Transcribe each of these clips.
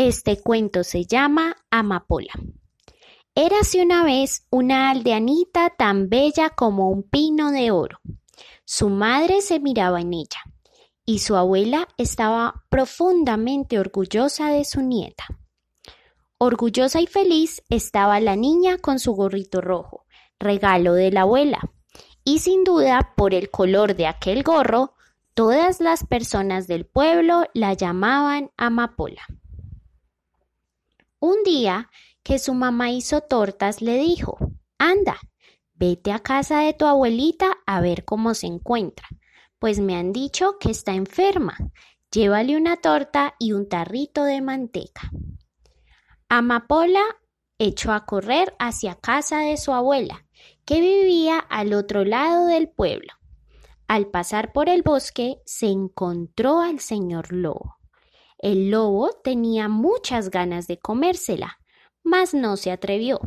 Este cuento se llama Amapola. Érase una vez una aldeanita tan bella como un pino de oro. Su madre se miraba en ella y su abuela estaba profundamente orgullosa de su nieta. Orgullosa y feliz estaba la niña con su gorrito rojo, regalo de la abuela. Y sin duda, por el color de aquel gorro, todas las personas del pueblo la llamaban Amapola. Un día que su mamá hizo tortas, le dijo, anda, vete a casa de tu abuelita a ver cómo se encuentra, pues me han dicho que está enferma. Llévale una torta y un tarrito de manteca. Amapola echó a correr hacia casa de su abuela, que vivía al otro lado del pueblo. Al pasar por el bosque se encontró al señor lobo. El lobo tenía muchas ganas de comérsela, mas no se atrevió,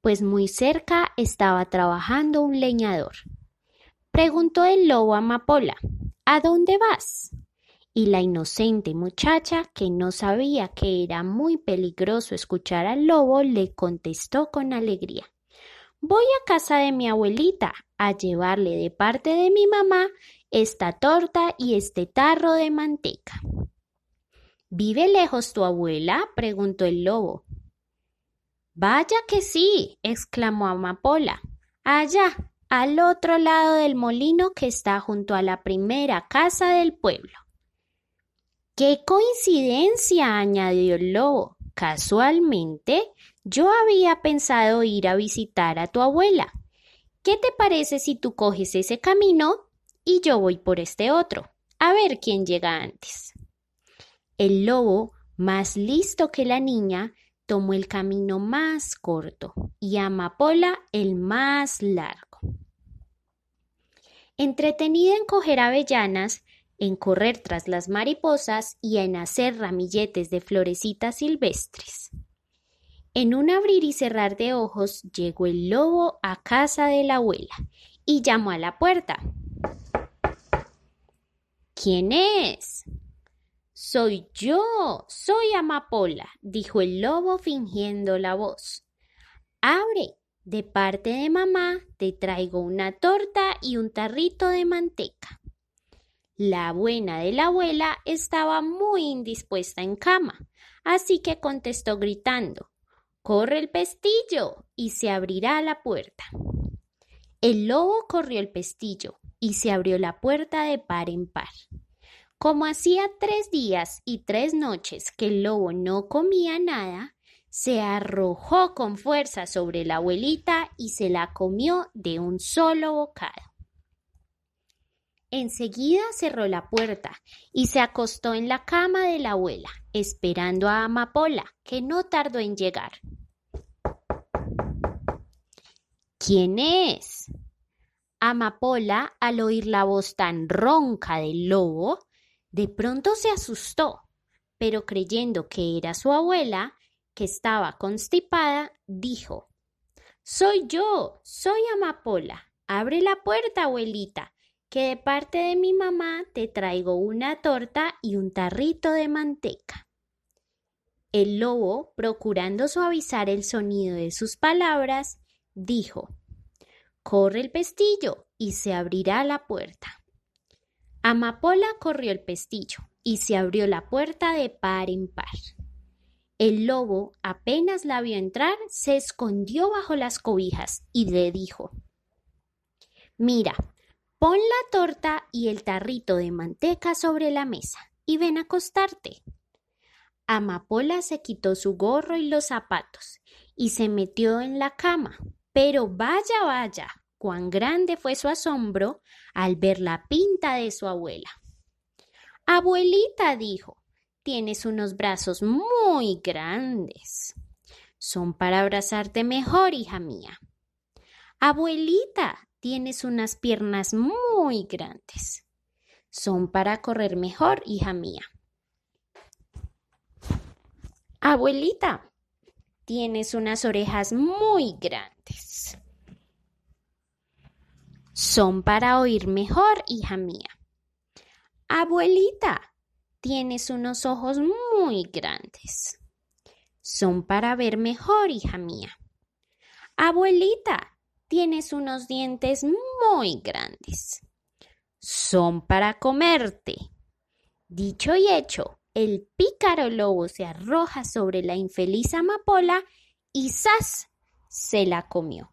pues muy cerca estaba trabajando un leñador. Preguntó el lobo a Amapola, ¿A dónde vas? Y la inocente muchacha, que no sabía que era muy peligroso escuchar al lobo, le contestó con alegría. Voy a casa de mi abuelita a llevarle de parte de mi mamá esta torta y este tarro de manteca. ¿Vive lejos tu abuela? preguntó el lobo. Vaya que sí, exclamó Amapola. Allá, al otro lado del molino que está junto a la primera casa del pueblo. ¡Qué coincidencia! añadió el lobo. Casualmente, yo había pensado ir a visitar a tu abuela. ¿Qué te parece si tú coges ese camino y yo voy por este otro? A ver quién llega antes. El lobo, más listo que la niña, tomó el camino más corto y Amapola el más largo. Entretenida en coger avellanas, en correr tras las mariposas y en hacer ramilletes de florecitas silvestres. En un abrir y cerrar de ojos llegó el lobo a casa de la abuela y llamó a la puerta. ¿Quién es? Soy yo, soy Amapola, dijo el lobo fingiendo la voz. Abre, de parte de mamá te traigo una torta y un tarrito de manteca. La buena de la abuela estaba muy indispuesta en cama, así que contestó gritando Corre el pestillo y se abrirá la puerta. El lobo corrió el pestillo y se abrió la puerta de par en par. Como hacía tres días y tres noches que el lobo no comía nada, se arrojó con fuerza sobre la abuelita y se la comió de un solo bocado. Enseguida cerró la puerta y se acostó en la cama de la abuela, esperando a Amapola, que no tardó en llegar. ¿Quién es? Amapola, al oír la voz tan ronca del lobo, de pronto se asustó, pero creyendo que era su abuela, que estaba constipada, dijo Soy yo, soy Amapola. Abre la puerta, abuelita, que de parte de mi mamá te traigo una torta y un tarrito de manteca. El lobo, procurando suavizar el sonido de sus palabras, dijo Corre el pestillo y se abrirá la puerta. Amapola corrió el pestillo y se abrió la puerta de par en par. El lobo, apenas la vio entrar, se escondió bajo las cobijas y le dijo Mira, pon la torta y el tarrito de manteca sobre la mesa y ven a acostarte. Amapola se quitó su gorro y los zapatos y se metió en la cama. Pero vaya, vaya, cuán grande fue su asombro al ver la pinta de su abuela. Abuelita, dijo, tienes unos brazos muy grandes. Son para abrazarte mejor, hija mía. Abuelita, tienes unas piernas muy grandes. Son para correr mejor, hija mía. Abuelita, tienes unas orejas muy grandes. Son para oír mejor, hija mía. Abuelita, tienes unos ojos muy grandes. Son para ver mejor, hija mía. Abuelita, tienes unos dientes muy grandes. Son para comerte. Dicho y hecho, el pícaro lobo se arroja sobre la infeliz amapola y ¡zas! se la comió.